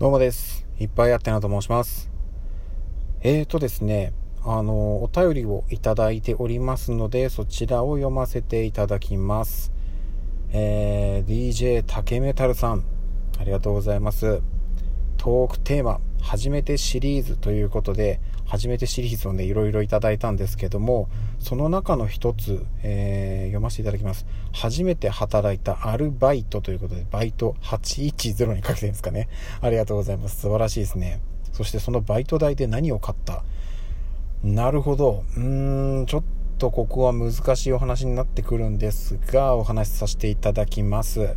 どうもです。いっぱいあってなと申します。えーとですね、あの、お便りをいただいておりますので、そちらを読ませていただきます。えー、DJ 竹メタルさん、ありがとうございます。トークテーマ、初めてシリーズということで、初めてシリーズをね、いろいろいただいたんですけども、その中の一つ、えー、読ませていただきます。初めて働いたアルバイトということで、バイト810にかけてるんですかね。ありがとうございます。素晴らしいですね。そしてそのバイト代で何を買った？なるほど。うーん、ちょっとここは難しいお話になってくるんですが、お話しさせていただきます。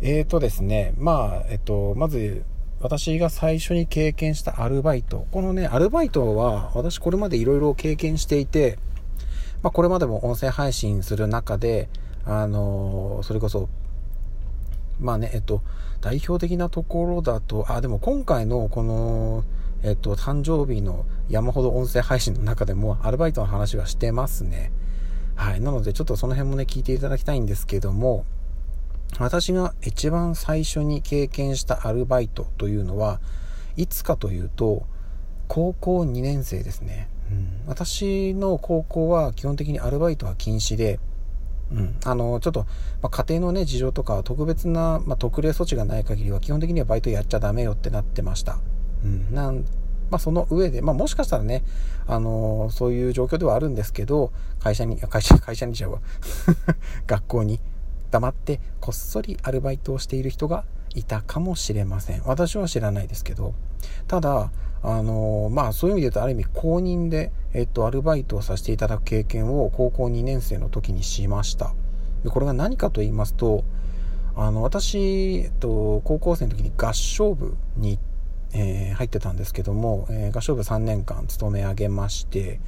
えーとですね、まあ、えっと、まず、私が最初に経験したアルバイト。このね、アルバイトは私これまでいろいろ経験していて、まあこれまでも音声配信する中で、あのそれこそ、まあね、えっと、代表的なところだと、あ、でも今回のこの、えっと、誕生日の山ほど音声配信の中でもアルバイトの話はしてますね。はい。なのでちょっとその辺もね、聞いていただきたいんですけども、私が一番最初に経験したアルバイトというのはいつかというと高校2年生ですね、うん、私の高校は基本的にアルバイトは禁止で、うん、あのちょっと、まあ、家庭のね事情とか特別な、まあ、特例措置がない限りは基本的にはバイトやっちゃダメよってなってました、うん、なんまあ、その上で、まあ、もしかしたらね、あのー、そういう状況ではあるんですけど、会社に、会社、会社にちゃうわ。学校に黙ってこっそりアルバイトをしている人がいたかもしれません。私は知らないですけど。ただあのまあそういう意味で言うとある意味公認で、えっと、アルバイトをさせていただく経験を高校2年生の時にしました。でこれが何かと言いますとあの私、えっと、高校生の時に合唱部に、えー、入ってたんですけども、えー、合唱部3年間勤め上げまして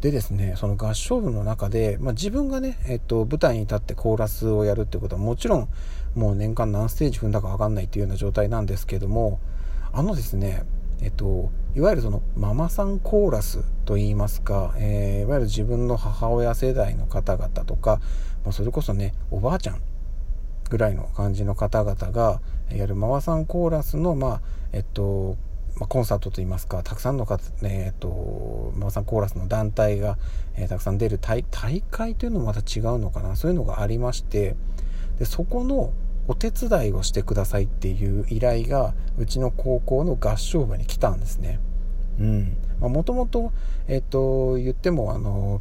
でですね、その合唱部の中で、まあ、自分がね、えっと、舞台に立ってコーラスをやるってことはもちろん、もう年間何ステージ踏んだかわかんないっていうような状態なんですけども、あのですね、えっと、いわゆるそのママさんコーラスといいますか、えー、いわゆる自分の母親世代の方々とか、まあ、それこそね、おばあちゃんぐらいの感じの方々がやるママさんコーラスの、まあ、えっと、まあ、コンサートといいますかたくさんの方、えーとママさんコーラスの団体が、えー、たくさん出る大会というのもまた違うのかなそういうのがありましてでそこのお手伝いをしてくださいっていう依頼がうちの高校の合唱部に来たんですね。うんまあ。もともと、えっ、と、言っても、あの、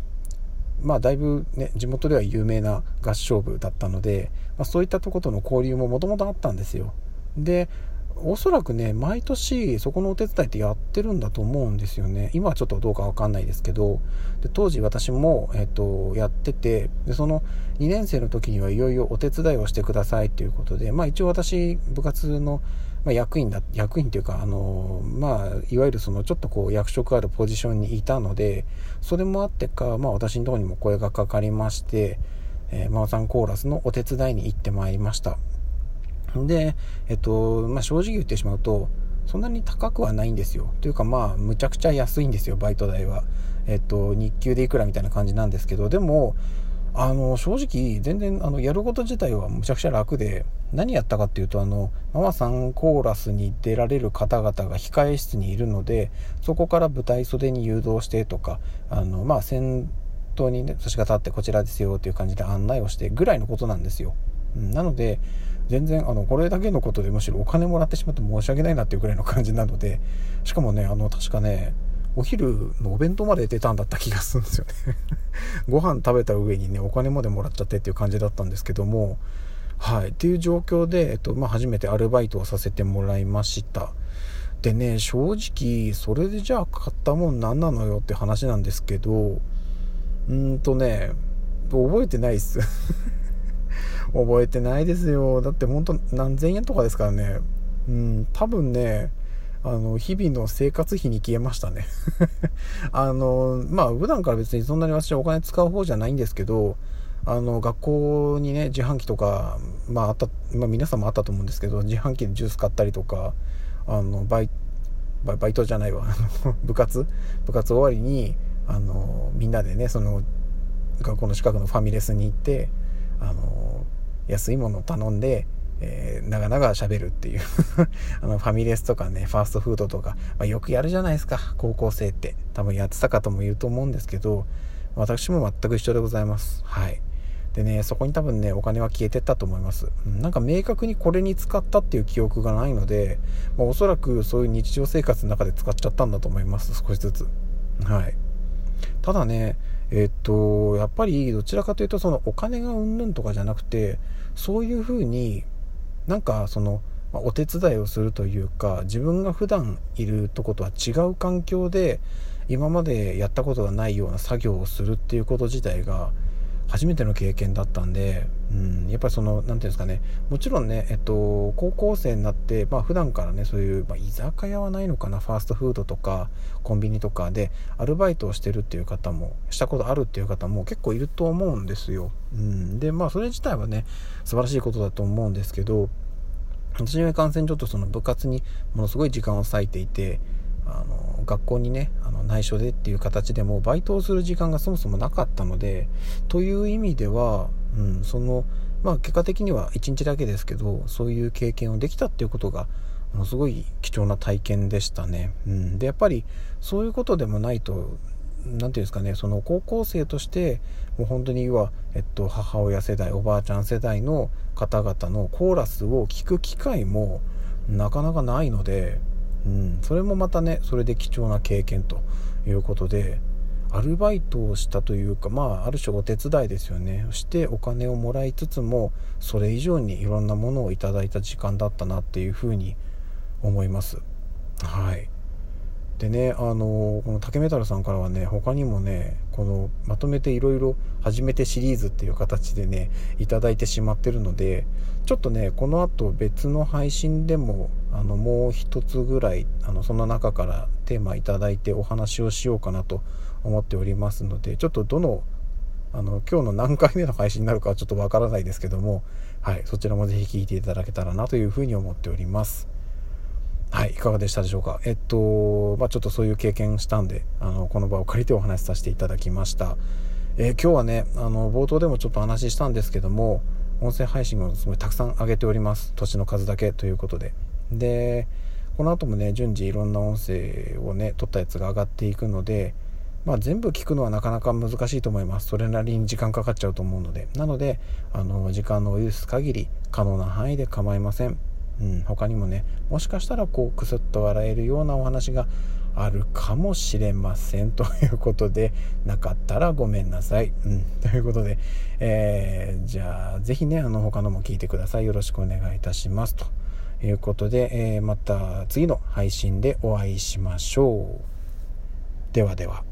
まあ、だいぶね、地元では有名な合唱部だったので、まあ、そういったとことの交流ももともとあったんですよ。で、おそらくね、毎年そこのお手伝いってやってるんだと思うんですよね。今はちょっとどうかわかんないですけど、で当時私も、えっと、やってて、で、その2年生の時にはいよいよお手伝いをしてくださいということで、まあ一応私、部活の、まあ、役員だ、役員というか、あの、まあ、いわゆるそのちょっとこう役職あるポジションにいたので、それもあってか、まあ私のとこにも声がかかりまして、えー、マオさんコーラスのお手伝いに行ってまいりました。で、えっと、まあ、正直言ってしまうと、そんなに高くはないんですよ。というかまあ、むちゃくちゃ安いんですよ、バイト代は。えっと、日給でいくらみたいな感じなんですけど、でも、あの、正直、全然、あの、やること自体はむちゃくちゃ楽で、何やったかっていうと、あの、ママさんコーラスに出られる方々が控え室にいるので、そこから舞台袖に誘導してとか、あの、まあ、先頭にね、私が立ってこちらですよっていう感じで案内をしてぐらいのことなんですよ。うん、なので、全然あのこれだけのことでむしろお金もらってしまって申し訳ないなっていうぐらいの感じなのでしかもねあの確かねお昼のお弁当まで出たんだった気がするんですよね。ご飯食べた上にねお金までもらっちゃってっていう感じだったんですけどもはい。っていう状況で、えっとまあ、初めてアルバイトをさせてもらいました。でね正直それでじゃあ買ったもん何なのよって話なんですけどうんとね覚えてないっす。覚えてないですよ。だって本当何千円とかですからね。うん、多分ね、あの、日々の生活費に消えましたね。あの、まあ、普段から別にそんなに私はお金使う方じゃないんですけど、あの、学校にね、自販機とか、まあ、あった、まあ、皆さんもあったと思うんですけど、自販機でジュース買ったりとか、あの、バイ、バイトじゃないわ、部活？部活終わりに、あの、みんなでね、その、学校の近くのファミレスに行って、あの安いものを頼んでえー、長々喋るっていう あの、ファミレスとかね、ファーストフードとか、まあ、よくやるじゃないですか、高校生って。多分やってた方もいると思うんですけど、私も全く一緒でございます。はい。でね、そこに多分ね、お金は消えてったと思います。なんか明確にこれに使ったっていう記憶がないので、まあ、おそらくそういう日常生活の中で使っちゃったんだと思います、少しずつ。はい。ただね、えっと、やっぱりどちらかというと、そのお金がうんぬんとかじゃなくて、そういうふうになんかその、まお手伝いをするというか、自分が普段いるとことは違う環境で、今までやったことがないような作業をするっていうこと自体が、初めての経験だったんで、うん、やっぱりその、何ていうんですかね、もちろんね、えっと、高校生になって、まあ普段からね、そういう、まあ、居酒屋はないのかな、ファーストフードとか、コンビニとかで、アルバイトをしてるっていう方も、したことあるっていう方も結構いると思うんですよ。うん、で、まあそれ自体はね、素晴らしいことだと思うんですけど、私は感染ちょっとその部活にものすごい時間を割いていて、あの学校にねあの内緒でっていう形でもバイトをする時間がそもそもなかったのでという意味では、うん、そのまあ結果的には1日だけですけどそういう経験をできたっていうことがものすごい貴重な体験でしたね、うん、でやっぱりそういうことでもないと何て言うんですかねその高校生としてもう本当には、えっと、母親世代おばあちゃん世代の方々のコーラスを聞く機会もなかなかないのでうん、それもまたねそれで貴重な経験ということでアルバイトをしたというかまあある種お手伝いですよね。してお金をもらいつつもそれ以上にいろんなものをいただいた時間だったなっていうふうに思います。はい。でねあのこの竹メタルさんからはね他にもねこのまとめていろいろ初めてシリーズっていう形でねいただいてしまってるのでちょっとねこの後別の配信でもあのもう一つぐらいあのその中からテーマいただいてお話をしようかなと思っておりますのでちょっとどのあの今日の何回目の配信になるかはちょっとわからないですけどもはいそちらもぜひ聞いていただけたらなというふうに思っておりますはい、いかがでしたでしょうか？えっと、まあ、ちょっとそういう経験したんで、あの、この場を借りてお話しさせていただきました。えー、今日はね、あの、冒頭でもちょっと話したんですけども、音声配信をすごいたくさん上げております。年の数だけということで。で、この後もね、順次いろんな音声をね、撮ったやつが上がっていくので、まあ、全部聞くのはなかなか難しいと思います。それなりに時間かかっちゃうと思うので。なので、あの、時間の許す限り、可能な範囲で構いません。うん、他にもねもしかしたらこうクスッと笑えるようなお話があるかもしれません ということでなかったらごめんなさい、うん、ということで、えー、じゃあぜひねあの他のも聞いてくださいよろしくお願いいたしますということで、え、また次の配信でお会いしましょう。ではでは。